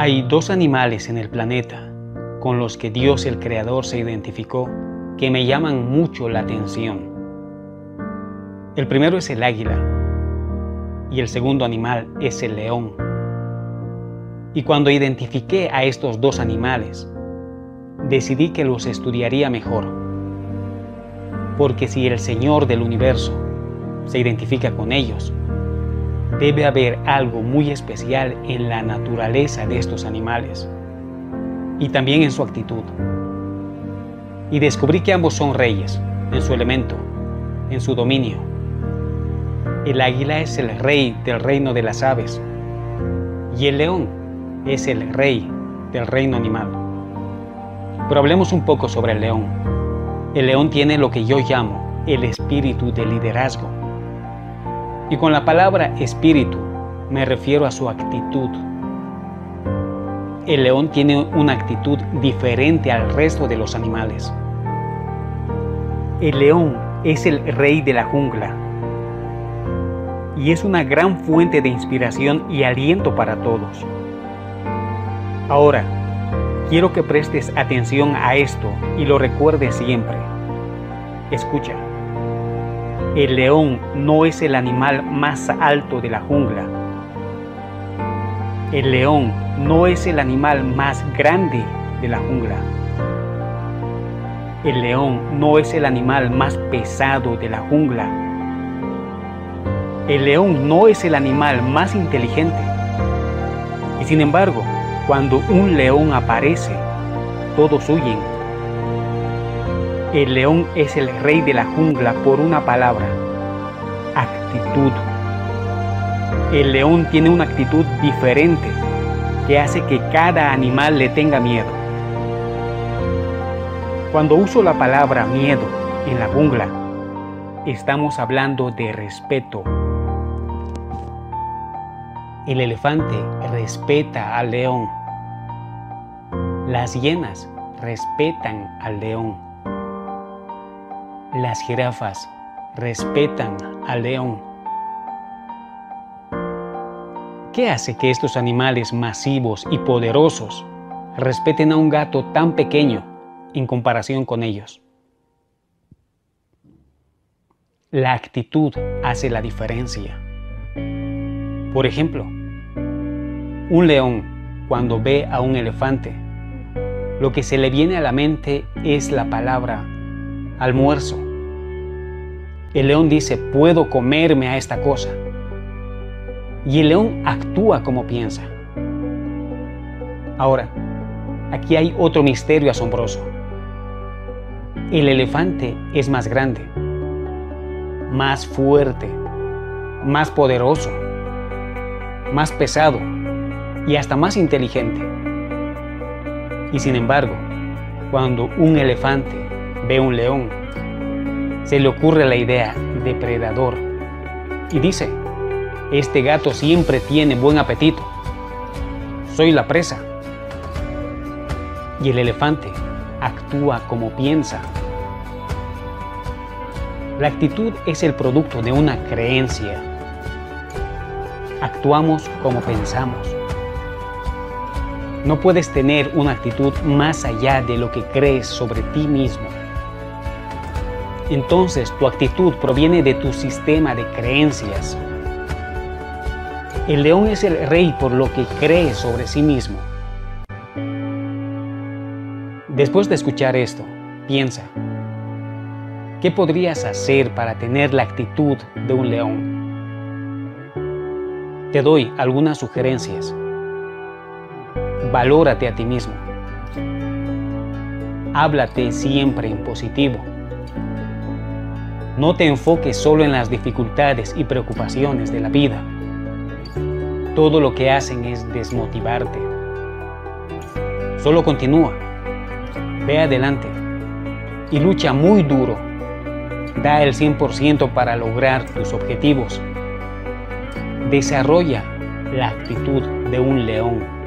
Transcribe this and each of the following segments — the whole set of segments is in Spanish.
Hay dos animales en el planeta con los que Dios el Creador se identificó que me llaman mucho la atención. El primero es el águila y el segundo animal es el león. Y cuando identifiqué a estos dos animales, decidí que los estudiaría mejor. Porque si el Señor del universo se identifica con ellos, debe haber algo muy especial en la naturaleza de estos animales y también en su actitud. Y descubrí que ambos son reyes en su elemento, en su dominio. El águila es el rey del reino de las aves y el león es el rey del reino animal. Pero hablemos un poco sobre el león. El león tiene lo que yo llamo el espíritu de liderazgo. Y con la palabra espíritu me refiero a su actitud. El león tiene una actitud diferente al resto de los animales. El león es el rey de la jungla y es una gran fuente de inspiración y aliento para todos. Ahora, quiero que prestes atención a esto y lo recuerdes siempre. Escucha. El león no es el animal más alto de la jungla. El león no es el animal más grande de la jungla. El león no es el animal más pesado de la jungla. El león no es el animal más inteligente. Y sin embargo, cuando un león aparece, todos huyen el león es el rey de la jungla por una palabra, actitud. El león tiene una actitud diferente que hace que cada animal le tenga miedo. Cuando uso la palabra miedo en la jungla, estamos hablando de respeto. El elefante respeta al león. Las hienas respetan al león. Las jirafas respetan al león. ¿Qué hace que estos animales masivos y poderosos respeten a un gato tan pequeño en comparación con ellos? La actitud hace la diferencia. Por ejemplo, un león cuando ve a un elefante, lo que se le viene a la mente es la palabra almuerzo. El león dice, puedo comerme a esta cosa. Y el león actúa como piensa. Ahora, aquí hay otro misterio asombroso. El elefante es más grande, más fuerte, más poderoso, más pesado y hasta más inteligente. Y sin embargo, cuando un elefante ve un león, se le ocurre la idea depredador y dice, este gato siempre tiene buen apetito, soy la presa. Y el elefante actúa como piensa. La actitud es el producto de una creencia. Actuamos como pensamos. No puedes tener una actitud más allá de lo que crees sobre ti mismo entonces tu actitud proviene de tu sistema de creencias. El león es el rey por lo que cree sobre sí mismo. Después de escuchar esto, piensa, ¿qué podrías hacer para tener la actitud de un león? Te doy algunas sugerencias. Valórate a ti mismo. Háblate siempre en positivo. No te enfoques solo en las dificultades y preocupaciones de la vida. Todo lo que hacen es desmotivarte. Solo continúa, ve adelante y lucha muy duro. Da el 100% para lograr tus objetivos. Desarrolla la actitud de un león.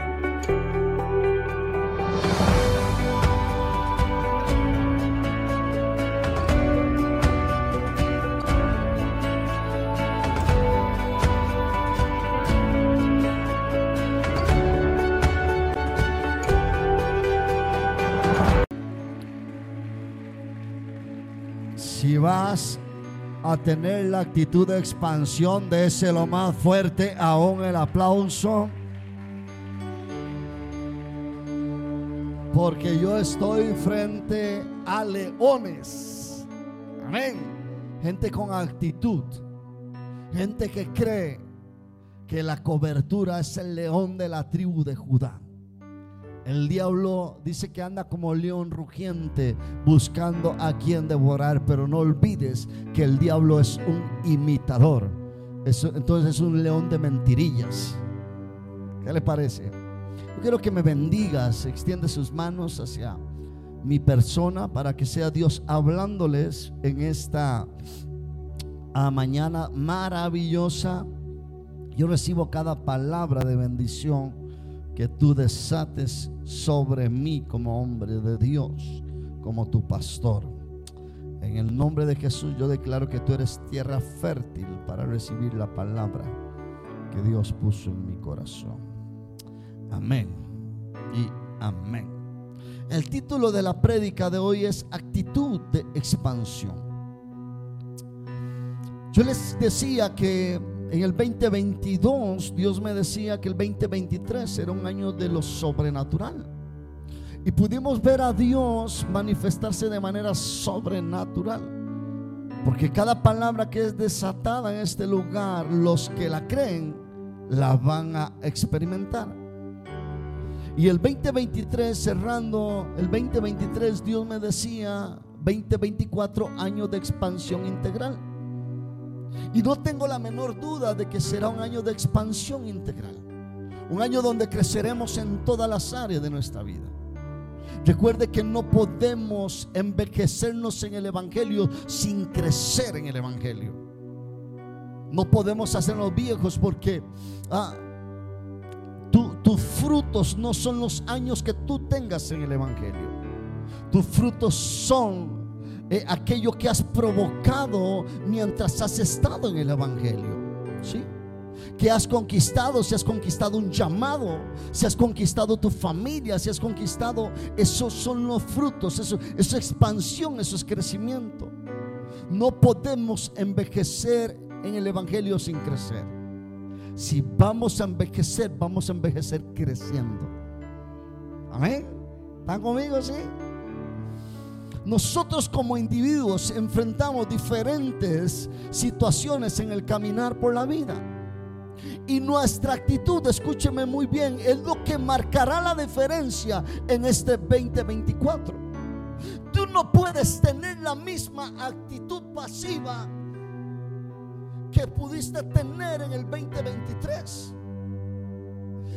A tener la actitud de expansión, de ese lo más fuerte aún el aplauso. Porque yo estoy frente a leones. Amén. Gente con actitud. Gente que cree que la cobertura es el león de la tribu de Judá. El diablo dice que anda como león rugiente buscando a quien devorar, pero no olvides que el diablo es un imitador. entonces es un león de mentirillas. ¿Qué le parece? Yo quiero que me bendigas, extiende sus manos hacia mi persona para que sea Dios hablándoles en esta ah, mañana maravillosa. Yo recibo cada palabra de bendición que tú desates sobre mí como hombre de Dios, como tu pastor. En el nombre de Jesús yo declaro que tú eres tierra fértil para recibir la palabra que Dios puso en mi corazón. Amén y amén. El título de la prédica de hoy es actitud de expansión. Yo les decía que en el 2022 Dios me decía que el 2023 era un año de lo sobrenatural. Y pudimos ver a Dios manifestarse de manera sobrenatural. Porque cada palabra que es desatada en este lugar, los que la creen, la van a experimentar. Y el 2023, cerrando el 2023, Dios me decía 2024 años de expansión integral. Y no tengo la menor duda de que será un año de expansión integral. Un año donde creceremos en todas las áreas de nuestra vida. Recuerde que no podemos envejecernos en el Evangelio sin crecer en el Evangelio. No podemos hacernos viejos porque ah, tus frutos no son los años que tú tengas en el Evangelio. Tus frutos son eh, aquello que has provocado mientras has estado en el Evangelio. ¿Sí? Que has conquistado, si has conquistado un llamado, si has conquistado tu familia, si has conquistado, esos son los frutos, eso, eso es expansión, eso es crecimiento. No podemos envejecer en el Evangelio sin crecer. Si vamos a envejecer, vamos a envejecer creciendo. Amén. ¿Están conmigo? Sí. Nosotros como individuos enfrentamos diferentes situaciones en el caminar por la vida. Y nuestra actitud, escúcheme muy bien, es lo que marcará la diferencia en este 2024. Tú no puedes tener la misma actitud pasiva que pudiste tener en el 2023.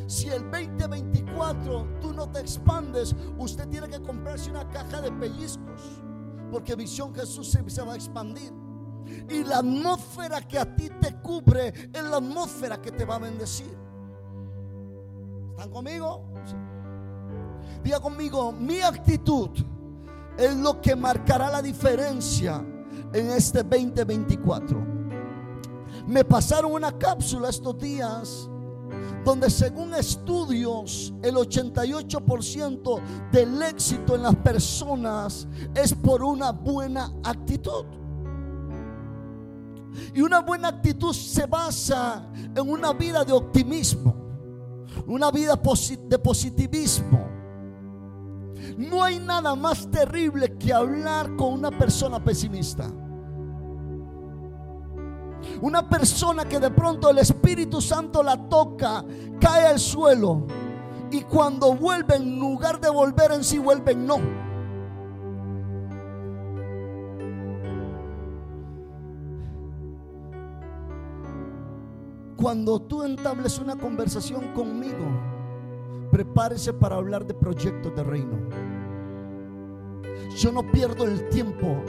Si el 2024 tú no te expandes, usted tiene que comprarse una caja de pellizcos. Porque Visión Jesús se, va a expandir. Y la atmósfera que a ti te cubre es la atmósfera que te va a bendecir. ¿Están conmigo? Diga conmigo, mi actitud es lo que marcará la diferencia en este 2024. Me pasaron una cápsula estos días donde según estudios el 88% del éxito en las personas es por una buena actitud. Y una buena actitud se basa en una vida de optimismo, una vida de positivismo. No hay nada más terrible que hablar con una persona pesimista. Una persona que de pronto el Espíritu Santo la toca, cae al suelo. Y cuando vuelve, en lugar de volver en sí, vuelven no. Cuando tú entables una conversación conmigo, prepárese para hablar de proyectos de reino. Yo no pierdo el tiempo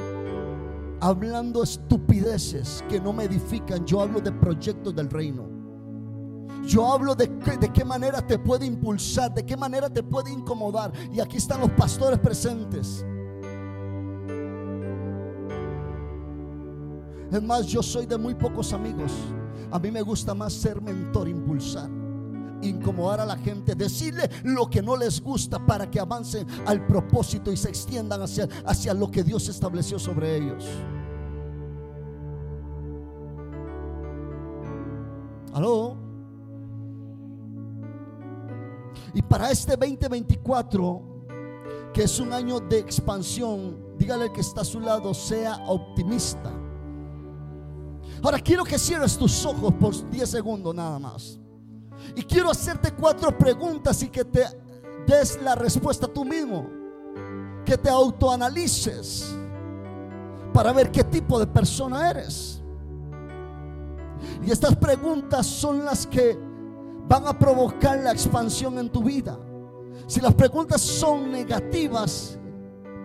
hablando estupideces que no me edifican. Yo hablo de proyectos del reino. Yo hablo de, de qué manera te puede impulsar, de qué manera te puede incomodar. Y aquí están los pastores presentes. Es más, yo soy de muy pocos amigos. A mí me gusta más ser mentor, impulsar, incomodar a la gente, decirle lo que no les gusta para que avancen al propósito y se extiendan hacia, hacia lo que Dios estableció sobre ellos. ¿Aló? Y para este 2024, que es un año de expansión, dígale que está a su lado, sea optimista. Ahora quiero que cierres tus ojos por 10 segundos nada más. Y quiero hacerte cuatro preguntas y que te des la respuesta tú mismo. Que te autoanalices para ver qué tipo de persona eres. Y estas preguntas son las que van a provocar la expansión en tu vida. Si las preguntas son negativas,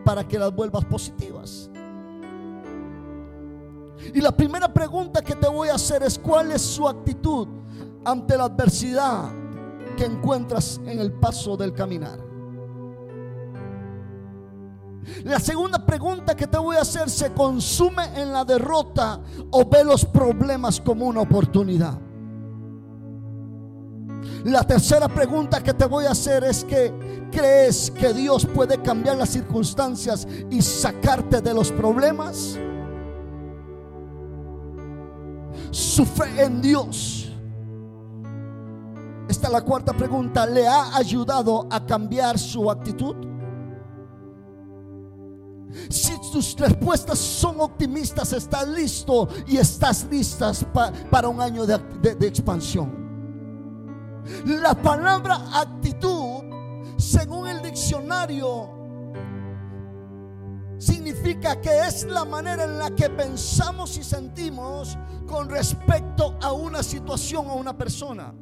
para que las vuelvas positivas. Y la primera pregunta que te voy a hacer es, ¿cuál es su actitud ante la adversidad que encuentras en el paso del caminar? La segunda pregunta que te voy a hacer, ¿se consume en la derrota o ve los problemas como una oportunidad? La tercera pregunta que te voy a hacer es que crees que Dios puede cambiar las circunstancias y sacarte de los problemas. Su fe en Dios. Esta es la cuarta pregunta. ¿Le ha ayudado a cambiar su actitud? Si tus respuestas son optimistas, estás listo y estás listas para un año de expansión. La palabra actitud, según el diccionario, significa que es la manera en la que pensamos y sentimos con respecto a una situación o una persona.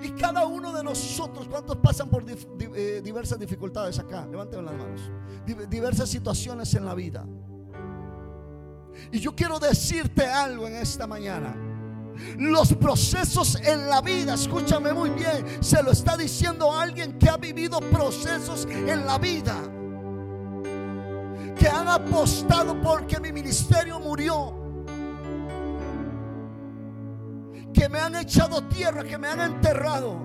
Y cada uno de nosotros, ¿cuántos pasan por eh, diversas dificultades acá? Levanten las manos. Diversas situaciones en la vida. Y yo quiero decirte algo en esta mañana. Los procesos en la vida, escúchame muy bien, se lo está diciendo alguien que ha vivido procesos en la vida. Que han apostado porque mi ministerio murió. Que me han echado tierra, que me han enterrado.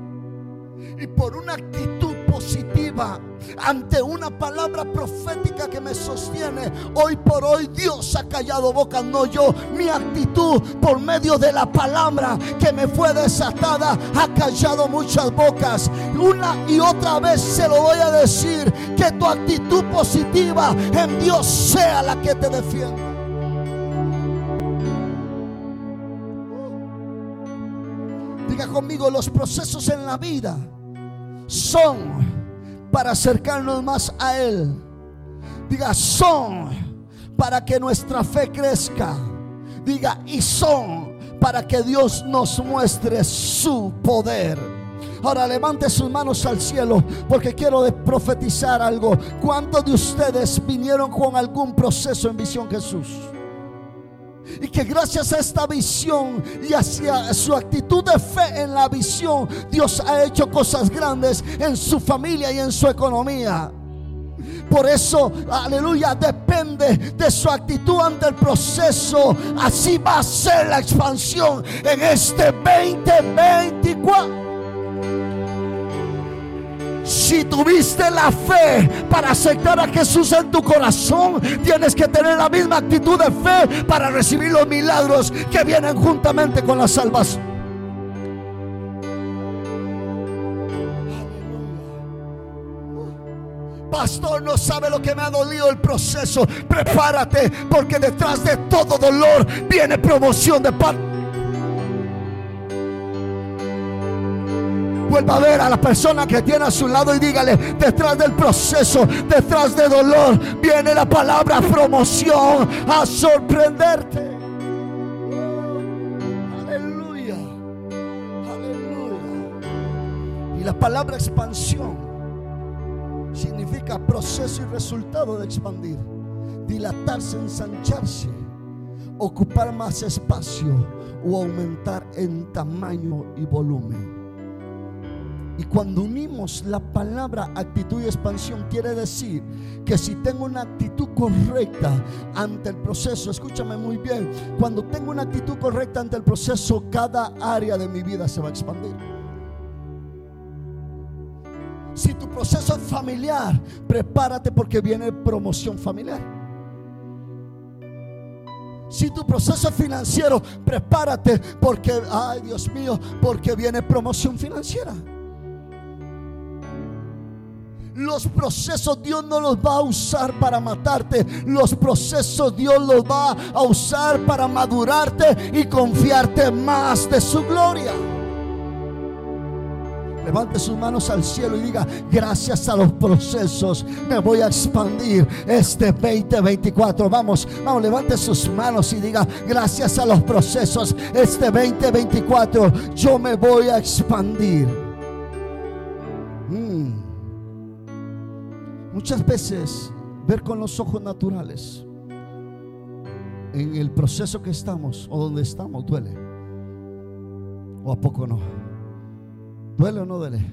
Y por una actitud positiva ante una palabra profética que me sostiene. Hoy por hoy Dios ha callado boca, no yo. Mi actitud por medio de la palabra que me fue desatada ha callado muchas bocas. Una y otra vez se lo voy a decir, que tu actitud positiva en Dios sea la que te defienda. Diga conmigo, los procesos en la vida son para acercarnos más a Él. Diga, son para que nuestra fe crezca. Diga, y son para que Dios nos muestre su poder. Ahora levante sus manos al cielo porque quiero profetizar algo. ¿Cuántos de ustedes vinieron con algún proceso en visión Jesús? Y que gracias a esta visión y hacia su actitud de fe en la visión, Dios ha hecho cosas grandes en su familia y en su economía. Por eso, aleluya, depende de su actitud ante el proceso. Así va a ser la expansión en este 2024. Si tuviste la fe para aceptar a Jesús en tu corazón, tienes que tener la misma actitud de fe para recibir los milagros que vienen juntamente con la salvación. Pastor, no sabe lo que me ha dolido el proceso. Prepárate, porque detrás de todo dolor viene promoción de parte. Vuelva a ver a la persona que tiene a su lado y dígale, detrás del proceso, detrás de dolor, viene la palabra promoción a sorprenderte. Aleluya. Aleluya. Y la palabra expansión significa proceso y resultado de expandir, dilatarse, ensancharse, ocupar más espacio o aumentar en tamaño y volumen. Y cuando unimos la palabra actitud y expansión, quiere decir que si tengo una actitud correcta ante el proceso, escúchame muy bien, cuando tengo una actitud correcta ante el proceso, cada área de mi vida se va a expandir. Si tu proceso es familiar, prepárate porque viene promoción familiar. Si tu proceso financiero, prepárate porque, ay Dios mío, porque viene promoción financiera. Los procesos Dios no los va a usar para matarte. Los procesos Dios los va a usar para madurarte y confiarte más de su gloria. Levante sus manos al cielo y diga, gracias a los procesos me voy a expandir este 2024. Vamos, vamos, levante sus manos y diga, gracias a los procesos este 2024 yo me voy a expandir. Muchas veces ver con los ojos naturales en el proceso que estamos o donde estamos duele. ¿O a poco no? ¿Duele o no duele?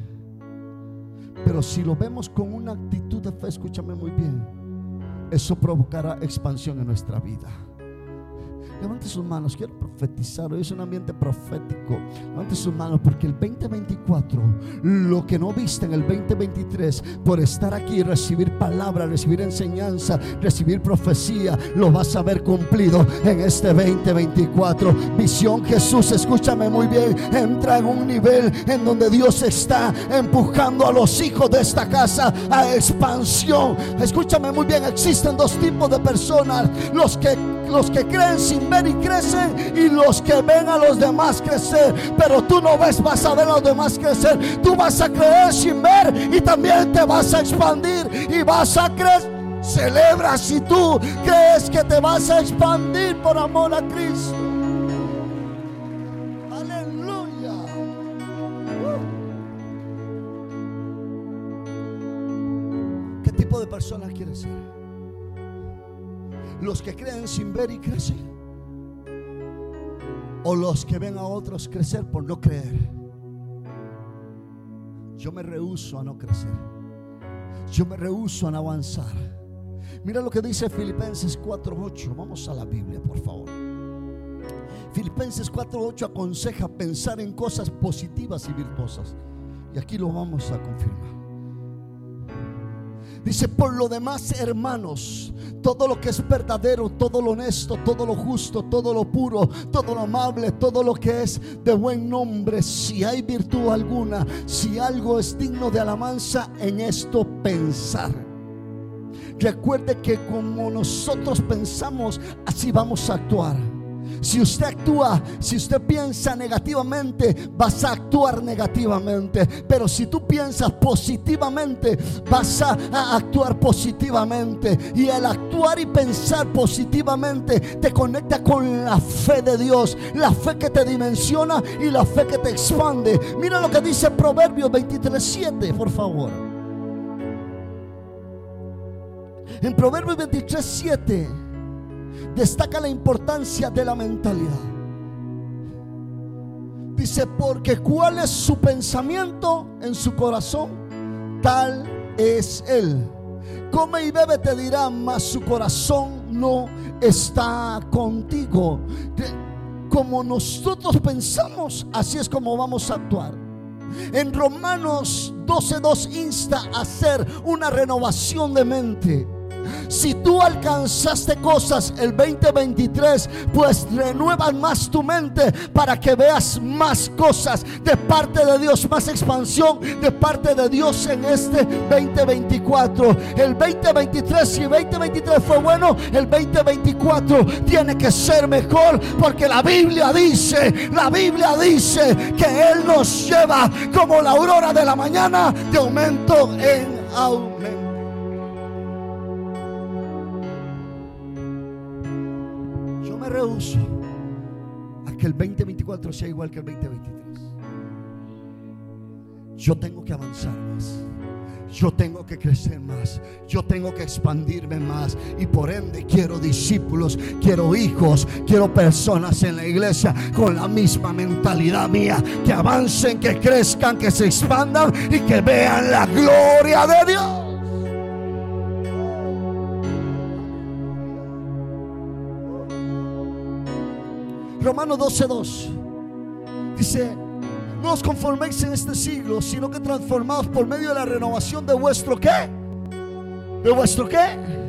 Pero si lo vemos con una actitud de fe, escúchame muy bien, eso provocará expansión en nuestra vida. Levante sus manos, quiero profetizar. Hoy es un ambiente profético. Levante sus manos porque el 2024, lo que no viste en el 2023, por estar aquí, recibir palabra, recibir enseñanza, recibir profecía, lo vas a ver cumplido en este 2024. Visión Jesús, escúchame muy bien. Entra en un nivel en donde Dios está empujando a los hijos de esta casa a expansión. Escúchame muy bien, existen dos tipos de personas. Los que los que creen sin ver y crecen y los que ven a los demás crecer. Pero tú no ves, vas a ver a los demás crecer. Tú vas a creer sin ver y también te vas a expandir y vas a crecer. Celebra si tú crees que te vas a expandir por amor a Cristo. Aleluya. ¿Qué tipo de persona quieres ser? Los que creen sin ver y crecen. O los que ven a otros crecer por no creer. Yo me rehuso a no crecer. Yo me rehuso a no avanzar. Mira lo que dice Filipenses 4:8. Vamos a la Biblia, por favor. Filipenses 4:8 aconseja pensar en cosas positivas y virtuosas. Y aquí lo vamos a confirmar. Dice, por lo demás, hermanos, todo lo que es verdadero, todo lo honesto, todo lo justo, todo lo puro, todo lo amable, todo lo que es de buen nombre, si hay virtud alguna, si algo es digno de alabanza, en esto pensar. Recuerde que como nosotros pensamos, así vamos a actuar. Si usted actúa, si usted piensa negativamente, vas a actuar negativamente. Pero si tú piensas positivamente, vas a, actuar positivamente. Y el actuar y pensar positivamente te conecta con la fe de Dios. La fe que te dimensiona y la fe que te expande. Mira lo que dice Proverbios 23.7, por favor. En Proverbios 23.7 destaca la importancia de la mentalidad. Dice, porque cuál es su pensamiento en su corazón, tal es él. Come y bebe te dirá, mas su corazón no está contigo. Como nosotros pensamos, así es como vamos a actuar. En Romanos 12.2 insta a hacer una renovación de mente. Si tú alcanzaste cosas el 2023, pues renuevas más tu mente para que veas más cosas de parte de Dios, más expansión de parte de Dios en este 2024. El 2023, si el 2023 fue bueno, el 2024 tiene que ser mejor porque la Biblia dice, la Biblia dice que Él nos lleva como la aurora de la mañana de aumento en aumento. Rehuso a que el 2024 sea igual que el 2023. Yo tengo que avanzar más. Yo tengo que crecer más. Yo tengo que expandirme más. Y por ende quiero discípulos, quiero hijos, quiero personas en la iglesia con la misma mentalidad mía. Que avancen, que crezcan, que se expandan y que vean la gloria de Dios. Romanos 12:2 dice, no os conforméis en este siglo, sino que transformaos por medio de la renovación de vuestro qué? ¿De vuestro qué?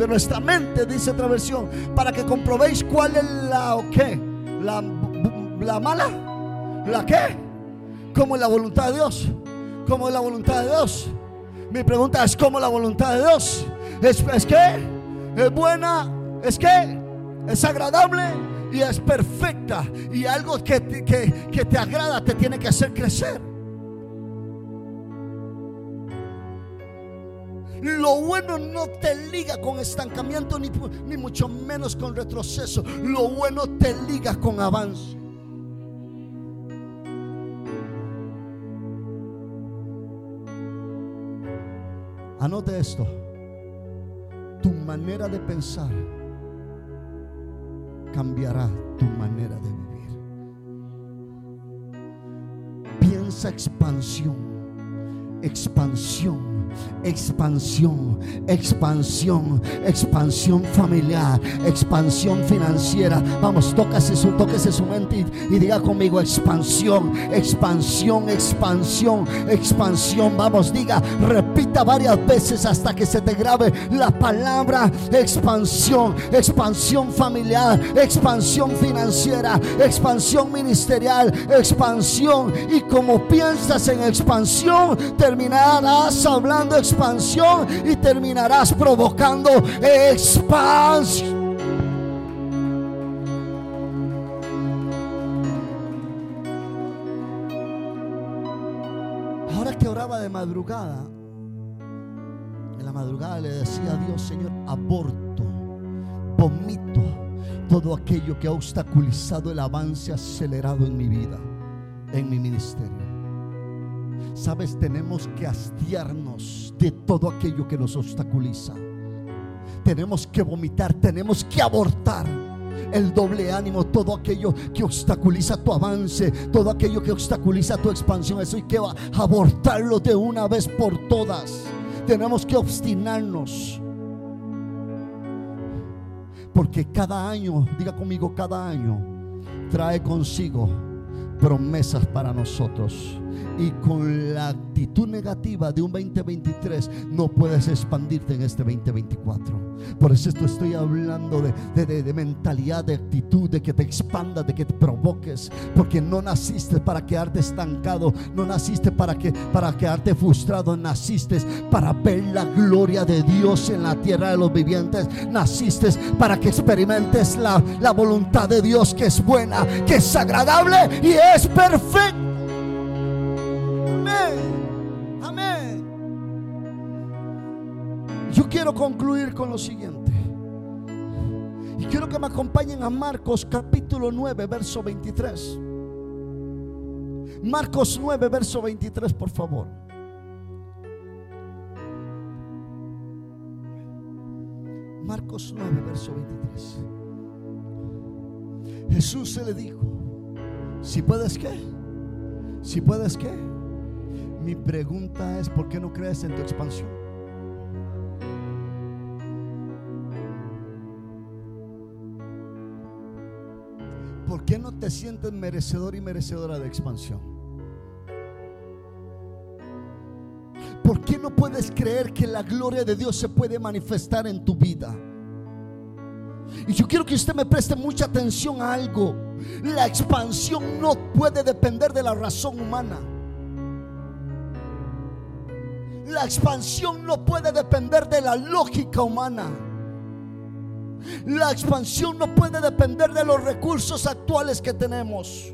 de nuestra mente, dice otra versión, para que comprobéis cuál es la o qué, la, la mala, la qué, como es la voluntad de Dios, como es la voluntad de Dios. Mi pregunta es cómo la voluntad de Dios es, es que es buena, es que es agradable y es perfecta y algo que, que, te agrada te tiene que hacer crecer. Lo bueno no te liga con estancamiento ni, ni mucho menos con retroceso. Lo bueno te liga con avance. Anote esto. Tu manera de pensar cambiará tu manera de vivir. Piensa expansión, expansión expansión, expansión, expansión familiar, expansión financiera. Vamos, tócase su, tóquese su mente y, diga conmigo expansión, expansión, expansión, expansión. Vamos, diga, repita varias veces hasta que se te grabe la palabra expansión, expansión familiar, expansión financiera, expansión ministerial, expansión. Y como piensas en expansión, terminarás hablando expansión y terminarás provocando expansión. Ahora que oraba de madrugada, en la madrugada le decía a Dios, Señor, aborto, vomito todo aquello que ha obstaculizado el avance acelerado en mi vida, en mi ministerio. Sabes, tenemos que hastiarnos de todo aquello que nos obstaculiza. Tenemos que vomitar, tenemos que abortar el doble ánimo, todo aquello que obstaculiza tu avance, todo aquello que obstaculiza tu expansión. Eso hay que abortarlo de una vez por todas. Tenemos que obstinarnos. Porque cada año, diga conmigo, cada año trae consigo promesas para nosotros y con la actitud negativa de un 2023 no puedes expandirte en este 2024. Por eso estoy hablando de, mentalidad, de actitud, de que te expandas, de que te provoques. Porque no naciste para quedarte estancado, no naciste para, que, para quedarte frustrado, naciste para ver la gloria de Dios en la tierra de los vivientes. Naciste para que experimentes la, la voluntad de Dios que es buena, que es agradable y es perfecta. Quiero concluir con lo siguiente. Y quiero que me acompañen a Marcos capítulo 9, verso 23. Marcos 9, verso 23, por favor. Marcos 9, verso 23. Jesús se le dijo, si puedes qué, si puedes qué. Mi pregunta es, ¿por qué no crees en tu expansión? ¿Por qué no te sientes merecedor y merecedora de expansión? ¿Por qué no puedes creer que la gloria de Dios se puede manifestar en tu vida? Y yo quiero que usted me preste mucha atención a algo. La expansión no puede depender de la razón humana. La expansión no puede depender de la lógica humana. La expansión no puede depender de los recursos actuales que tenemos.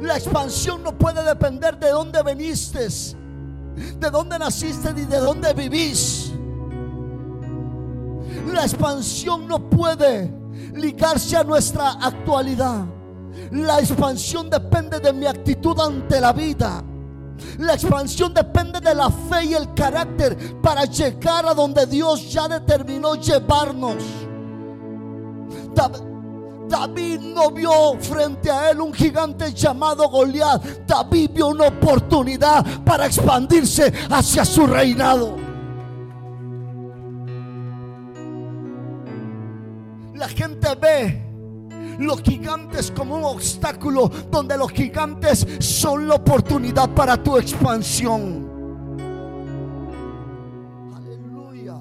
La expansión no puede depender de dónde veniste, de dónde naciste y de dónde vivís. La expansión no puede ligarse a nuestra actualidad. La expansión depende de mi actitud ante la vida. La expansión depende de la fe y el carácter para llegar a donde Dios ya determinó llevarnos. David no vio frente a él un gigante llamado Goliat. David vio una oportunidad para expandirse hacia su reinado. La gente ve los gigantes como un obstáculo, donde los gigantes son la oportunidad para tu expansión. Aleluya.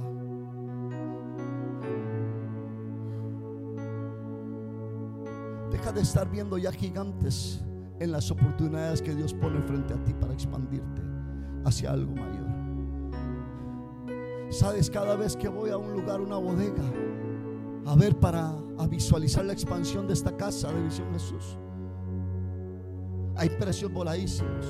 Deja de estar viendo ya gigantes en las oportunidades que Dios pone frente a ti para expandirte hacia algo mayor. Sabes, cada vez que voy a un lugar, una bodega, a ver para visualizar la expansión de esta casa de Visión Jesús, hay precios voladísimos.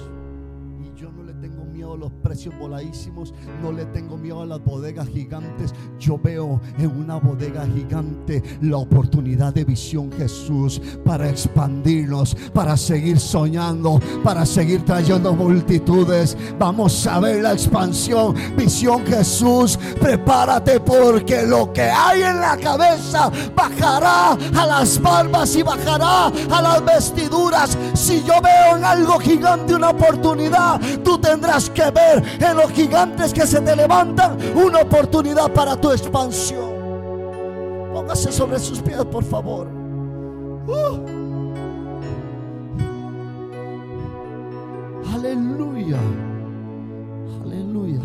Miedo a los precios voladísimos, no le tengo miedo a las bodegas gigantes. Yo veo en una bodega gigante la oportunidad de visión Jesús para expandirnos, para seguir soñando, para seguir trayendo multitudes. Vamos a ver la expansión, visión Jesús. Prepárate porque lo que hay en la cabeza bajará a las barbas y bajará a las vestiduras. Si yo veo en algo gigante una oportunidad, tú tendrás que ver en los gigantes que se te levantan una oportunidad para tu expansión. Póngase sobre sus pies, por favor. Uh. Aleluya. Aleluya.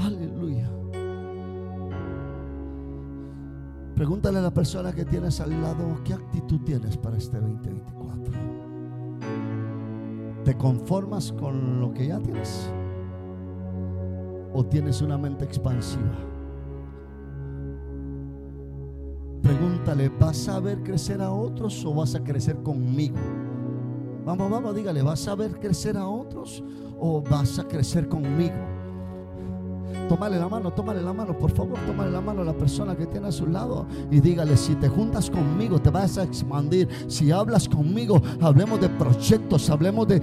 Aleluya. Pregúntale a la persona que tienes al lado, ¿qué actitud tienes para este 2024? ¿Te conformas con lo que ya tienes? ¿O tienes una mente expansiva? Pregúntale, ¿vas a ver crecer a otros o vas a crecer conmigo? Vamos, vamos, dígale, ¿vas a ver crecer a otros o vas a crecer conmigo? Tómale la mano, tómale la mano, por favor, tómale la mano a la persona que tiene a su lado y dígale, si te juntas conmigo, te vas a expandir. Si hablas conmigo, hablemos de proyectos, hablemos de,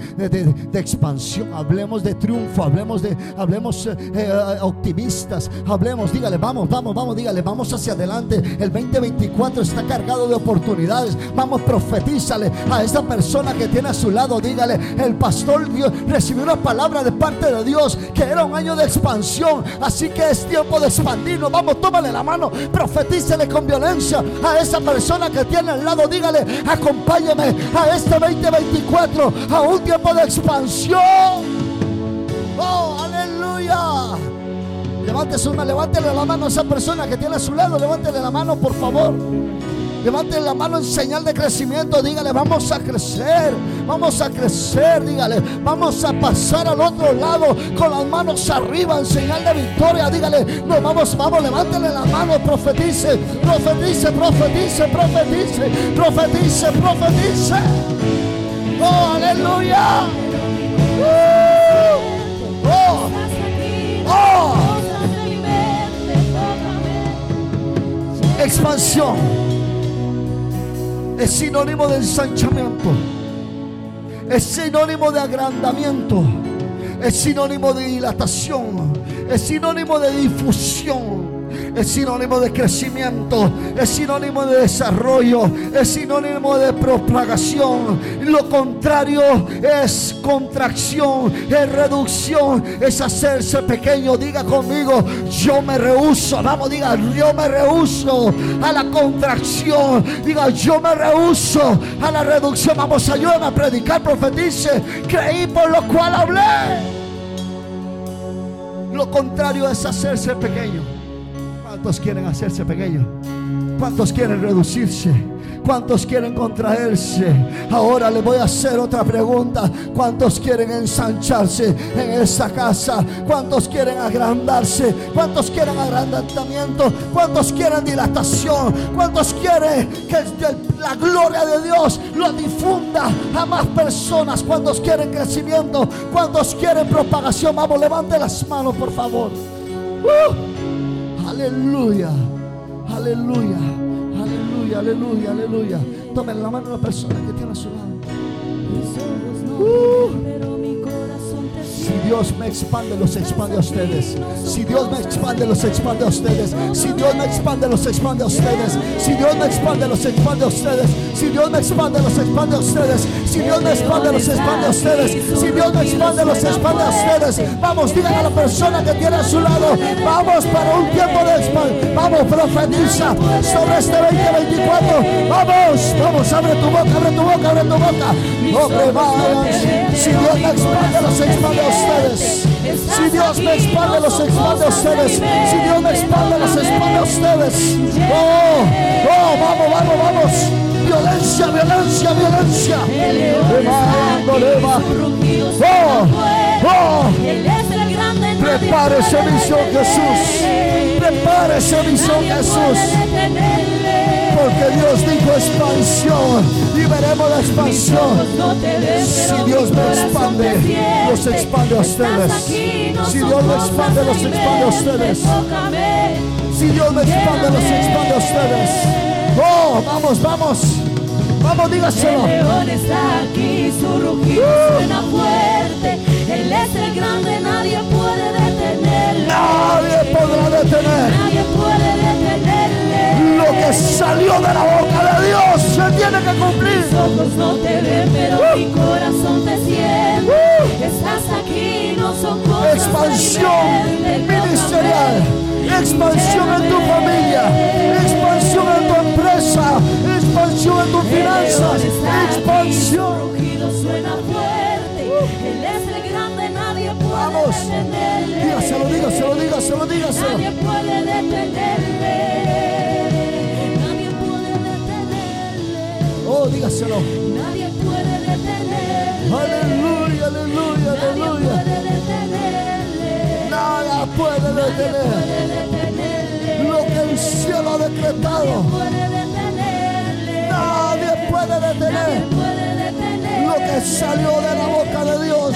expansión, hablemos de triunfo, hablemos de, hablemos eh, eh, optimistas, hablemos, dígale, vamos, vamos, vamos, dígale, vamos hacia adelante. El 2024 está cargado de oportunidades. Vamos, profetízale a esa persona que tiene a su lado, dígale, el pastor Dios recibió una palabra de parte de Dios que era un año de expansión Así que es tiempo de expandirnos. Vamos, tómale la mano, profetícele con violencia a esa persona que tiene al lado. Dígale, acompáñame a este 2024, a un tiempo de expansión. Oh, aleluya. Levántese una, levántele la mano a esa persona que tiene a su lado. Levántele la mano, por favor. Levanten la mano en señal de crecimiento. Dígale, vamos a crecer. Vamos a crecer. Dígale, vamos a pasar al otro lado con las manos arriba en señal de victoria. Dígale, no, vamos, vamos, levántele la mano. Profetice, profetice, profetice, profetice, profetice, profetice. Oh, aleluya. Uh, oh, oh. Expansión es sinónimo de ensanchamiento, es sinónimo de agrandamiento, es sinónimo de dilatación, es sinónimo de difusión es sinónimo de crecimiento, es sinónimo de desarrollo, es sinónimo de propagación. Lo contrario es contracción, es reducción, es hacerse pequeño. Diga conmigo, yo me rehuso. Vamos, diga, yo me rehuso a la contracción. Diga, yo me rehuso a la reducción. Vamos, ayúdame a predicar, profetice. Creí por lo cual hablé. Lo contrario es hacerse pequeño. ¿Cuántos quieren hacerse pequeños? ¿Cuántos quieren reducirse? ¿Cuántos quieren contraerse? Ahora le voy a hacer otra pregunta. ¿Cuántos quieren ensancharse en esa casa? ¿Cuántos quieren agrandarse? ¿Cuántos quieren agrandamiento? ¿Cuántos quieren dilatación? ¿Cuántos quieren que la gloria de Dios lo difunda a más personas? ¿Cuántos quieren crecimiento? ¿Cuántos quieren propagación? Vamos, levante las manos, por favor. Uh, aleluya. Aleluya. Aleluya, aleluya, aleluya. Tomen la mano a la persona que tiene a su lado. Uh. Si Dios me expande, los expande a ustedes. Si Dios me expande, los expande a ustedes. Si Dios me expande, los expande a ustedes. Si Dios me expande, los expande a ustedes. Si Dios me expande, los expande a ustedes. Si Dios me expande, los expande a ustedes. Si Dios me expande, los expande a ustedes. Vamos, digan a la persona que tiene a su lado. Vamos para un tiempo de expansión. Vamos, profetiza sobre este 2024. Vamos, vamos, abre tu boca, abre tu boca, abre tu boca. No te Si Dios me expande, los expande a ustedes. Si Dios me expande, los expande a ustedes. Si Dios me expande, los expande a ustedes. ustedes. Oh, oh, vamos, vamos, vamos. Violencia, violencia, violencia. Oh, oh. Prepárese misión Jesús. Prepárese misión Jesús. Porque Dios dijo expansión y veremos la expansión. Si Dios me expande, los expande a ustedes. Si Dios me expande, los expande a ustedes. Si Dios me expande, los expande a ustedes. Oh, vamos, vamos. Vamos, dígaselo. El león está aquí, su rugido uh. suena fuerte. Él es el grande, nadie puede detenerle. Nadie podrá detener. Nadie puede detenerle. Lo que salió de la boca de Dios se tiene que cumplir. Mis ojos no te ven, pero uh. mi corazón te siente. Expansión ministerial. Expansión en tu familia. Expansión en tu empresa. Expansión en tus finanzas. Expansión. puede Vamos. Dígaselo, dígaselo, dígaselo, dígaselo. Nadie puede detenerle. Nadie puede detenerle. Oh, dígaselo. Nadie puede detenerle. Aleluya, aleluya, aleluya. Puede detener lo que el cielo ha decretado. Nadie puede detener lo que salió de la boca de Dios.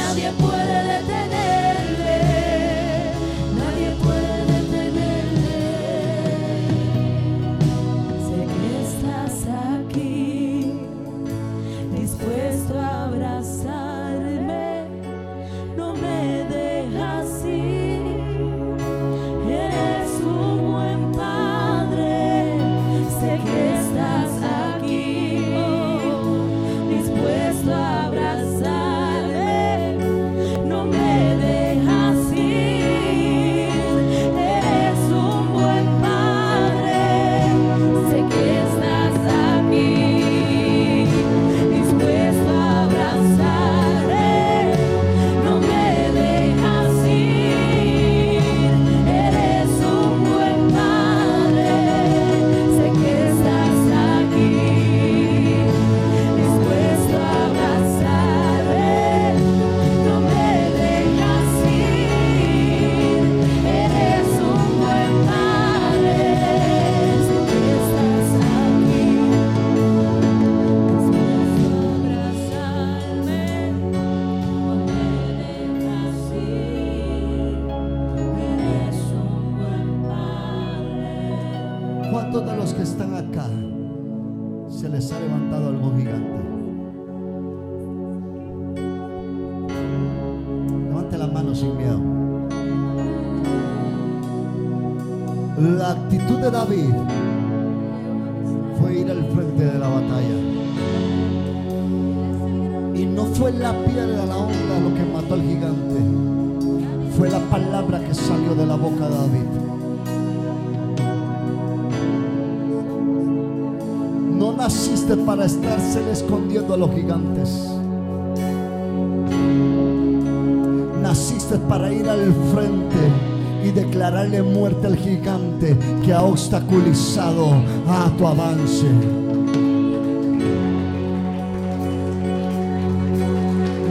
David. No naciste para estarse escondiendo a los gigantes. Naciste para ir al frente y declararle muerte al gigante que ha obstaculizado a tu avance.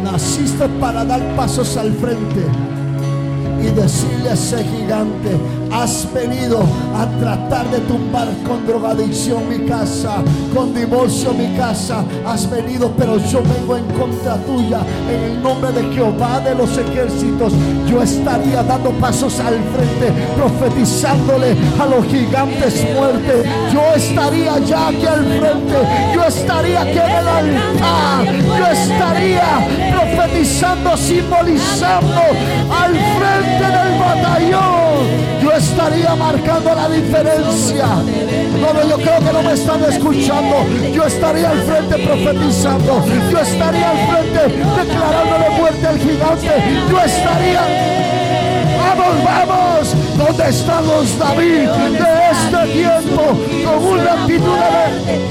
Naciste para dar pasos al frente y decirle a ese gigante, has venido a tratar de tumbar con drogadicción mi casa, con divorcio mi casa, has venido, pero yo vengo en contra tuya, en el nombre de Jehová de los ejércitos, yo estaría dando pasos al frente, profetizándole a los gigantes muerte, yo estaría ya aquí al frente, yo estaría aquí en el altar, yo estaría profetizando, simbolizando al frente del batallón. Yo estaría marcando la diferencia. No, yo creo que no me están escuchando. Yo estaría al frente profetizando. Yo estaría al frente declarándole muerte al gigante. Yo estaría. Vamos, vamos. ¿Dónde están los David de este tiempo? Con una actitud de Él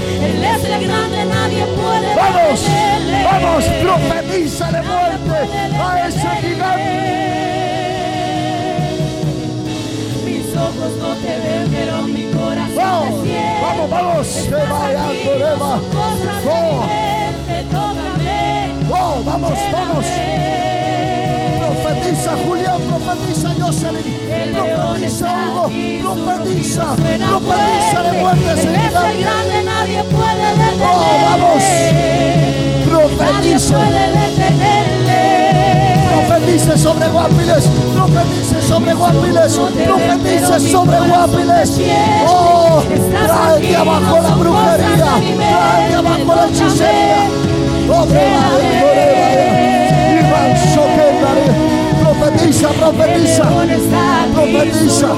Vamos, profetiza de muerte a ese gigante. Mis ojos no te ven, pero mi corazón vamos, te siente. Vamos, vamos, se vaya Corema. Oh. oh, vamos, vamos. Profetiza Julián, profetiza Jocelyn, profetiza Hugo, profetiza, profetiza de muerte seguida. grande nadie puede Oh, vamos. detenerle. Nadie Profetiza. puede detenerle. Profetice sobre Guapiles, profetice sobre Guapiles, profetice sobre Guapiles. Oh, trae abajo la brujería, trae abajo la hechicería. Oh, que Profetiza, profetiza, profetiza.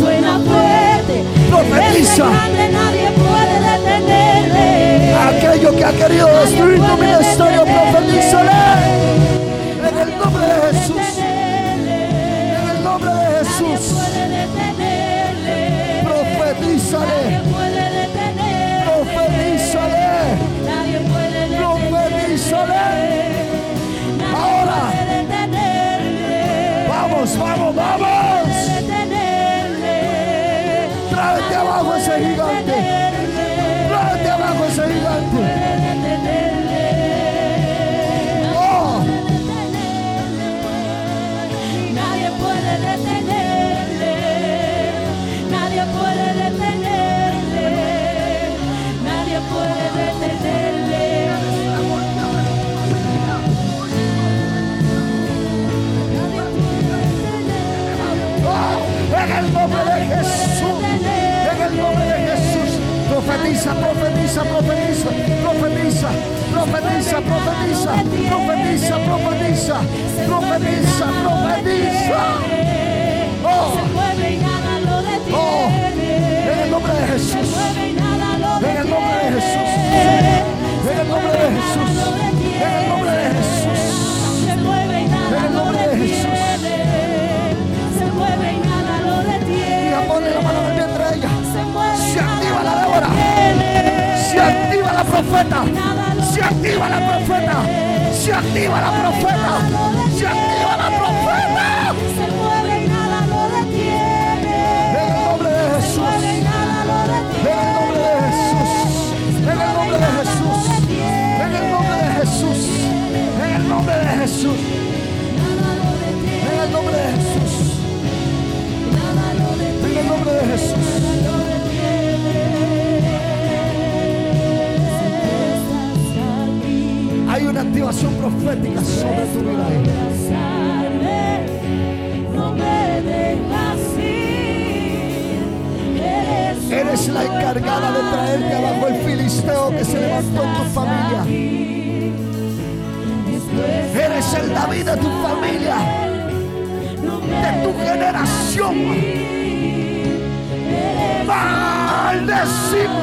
suena fuerte. Profetiza. Nadie puede detenerle. Aquello que ha querido destruir tu ministerio, profetízale. En el nombre de Jesús, en el nombre de Jesús. Profetízale, Profetiza, profetiza, profetiza, profetiza, profetiza, profetiza, profetiza, profetiza, profetiza, profetiza. Oh, oh, en el nombre de Jesús, en el nombre de Jesús, en el nombre de Jesús, en el nombre de Jesús. En el nombre de Jesús. Se mueve y nada lo detiene. Ponle la mano en ella. Se activa la Débora. La profeta. Se activa la profeta. Se activa la profeta. Se activa la profeta. Se mueve nada lo detiene. En el nombre de Jesús. En el nombre de Jesús. En el nombre de Jesús. En el nombre de Jesús. En el nombre de Jesús. En el nombre de Jesús. En el nombre de Jesús. Activación profética sobre tu vida. Eres la encargada de traerte abajo el filisteo que se levantó en tu familia. Eres el David de tu familia, de tu generación. Maldecimos.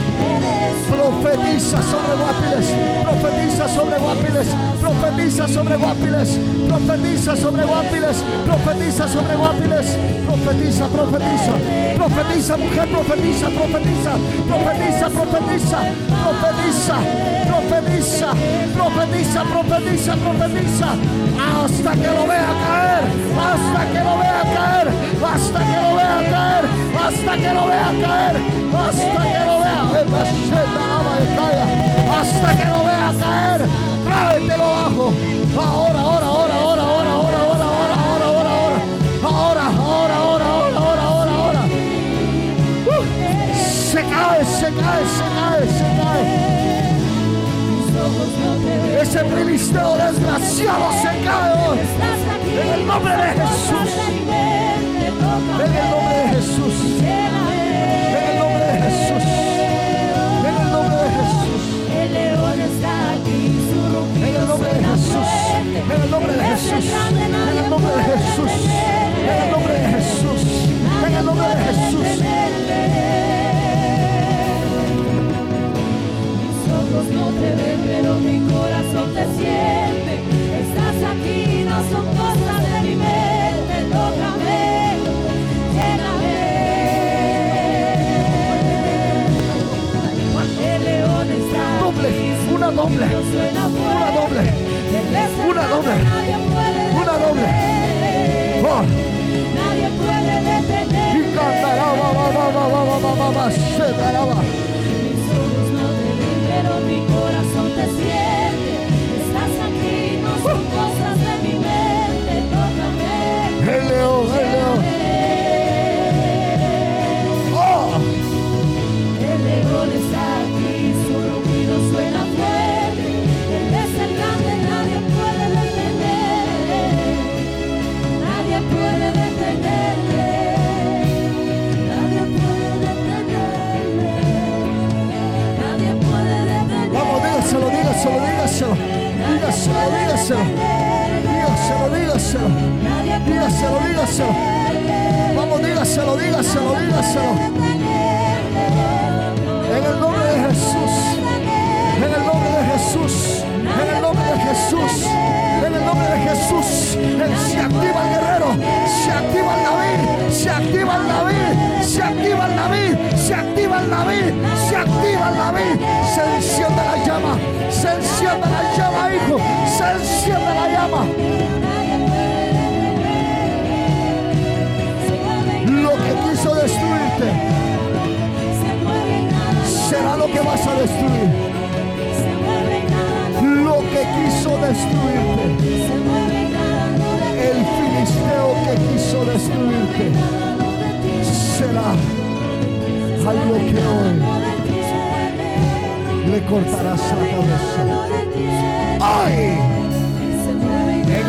Profetiza sobre Guapiles, profetiza sobre Guapiles, profetiza sobre Guapiles, profetiza sobre Guapiles, profetiza sobre Guapiles, profetiza, profetiza, profetiza, mujer, profetiza, profetiza, profetiza, profetiza, profetiza, profetiza, profetiza, profetiza, profetiza, hasta que lo vea caer, hasta que lo vea caer, hasta que lo vea caer, hasta que lo vea caer, hasta que lo vea, hasta que lo vea caer, tráetelo abajo, ahora, ahora, ahora, ahora, ahora, ahora, ahora, ahora, ahora, ahora, ahora, ahora, ahora, ahora, ahora, ahora, ahora, Uh, se cae, se cae, se cae, se cae. Ese filisteo desgraciado se cae hoy. En el nombre de Jesús. Jesús. En el nombre de Jesús. En el nombre de Jesús. En el nombre de Jesús. Mis ojos no te ven, pero mi corazón te siente. Estás aquí, no son cosas de mi mente. Tócame, lléname. El león está Doble, una doble, una doble, una doble, nadie puede detener. Oh, y cantará, va, no te mi corazón te. Dígaselo, dígaselo. Dígaselo, dígaselo. Dígaselo. Vamos, dígaselo, dígaselo, dígaselo. En el nombre de Jesús. En el nombre de Jesús. En el nombre de Jesús. En el nombre de Jesús. Se activa el guerrero. Se activa el David. Se activa el David. Se activa el David. Se activa el David. Se activa el David. Se enciende la llama. Se enciende Lo que quiso destruirte será lo que vas a destruir. Lo que quiso destruirte. El filisteo que quiso destruirte será algo que hoy le cortarás la cabeza. ¡Ay!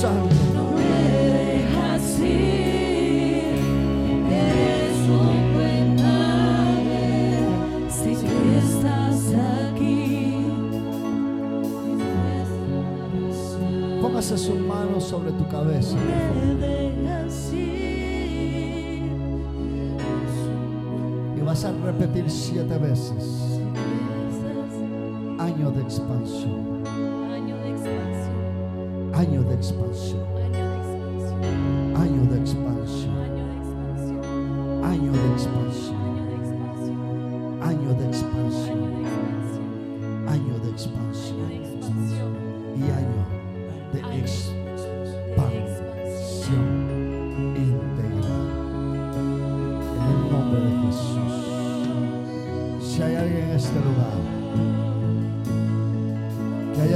Santo. No me dejas ir, eres un buen padre, que estás aquí. Póngase sus manos sobre tu cabeza. Me dejas ir, Y vas a repetir siete veces. Año de expansión. Año de expansión, Año de expansión. año de expansión, Año de expansión. año de expansión, Y año de expansión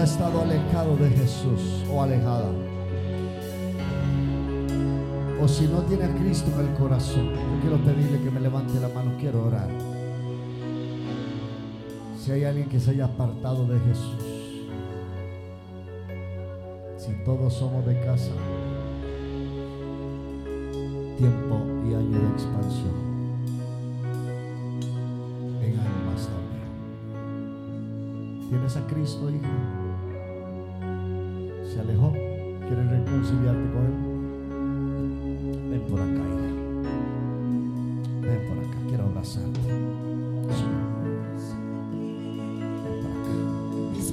haya estado alejado de Jesús o alejada, o si no tiene a Cristo en el corazón, yo quiero pedirle que me levante la mano, quiero orar. Si hay alguien que se haya apartado de Jesús, si todos somos de casa, tiempo y año de expansión. En almas también. ¿Tienes a Cristo, hija? ¿Se alejó? ¿Quieres reconciliarte con Él? Ven por acá, hija. Ven por acá, quiero abrazarte. Ven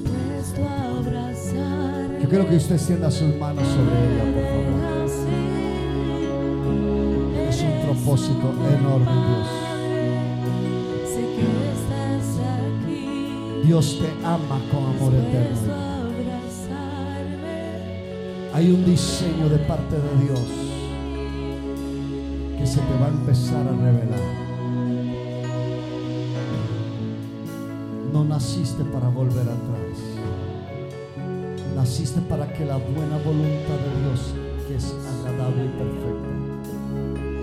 por acá. Yo quiero que usted extienda sus manos sobre ella, por favor. Es un propósito enorme, Dios. Sé que estás aquí. Dios te ama con amor eterno. Hay un diseño de parte de Dios que se te va a empezar a revelar. No naciste para volver atrás. Naciste para que la buena voluntad de Dios, que es agradable y perfecta,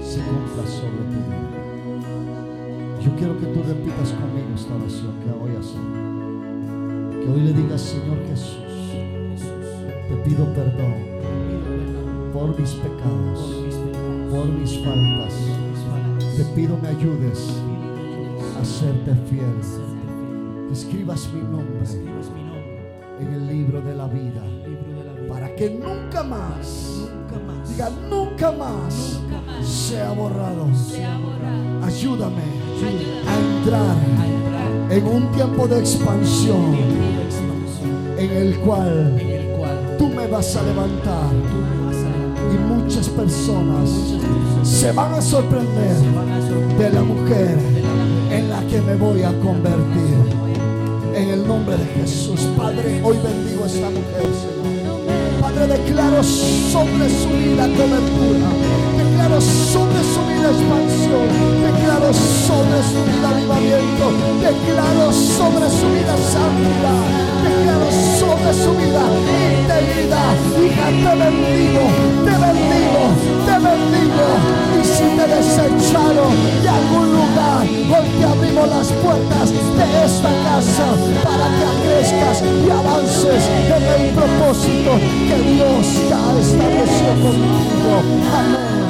se cumpla sobre tu vida. Yo quiero que tú repitas conmigo esta oración que voy a hacer. Que hoy le digas, Señor Jesús, te pido perdón por mis pecados, por mis faltas. Te pido me ayudes a serte fiel. Escribas mi nombre en el libro de la vida para que nunca más, diga nunca más, sea borrado. Ayúdame a entrar en un tiempo de expansión en el cual tú me vas a levantar y muchas personas se van a sorprender de la mujer en la que me voy a convertir. En el nombre de Jesús, Padre, hoy bendigo a esta mujer. Padre, declaro sobre su vida cobertura. Declaro sobre su vida expansión. Declaro sobre su vida avivamiento. Declaro sobre su vida santidad. Declaro sobre su vida integridad. Hija, te bendigo, te bendigo, te bendigo. Y si te desecharon de algún lugar, hoy te abrimos las puertas de esta casa para que crezcas y avances en el propósito que Dios ya estableció contigo. Amén.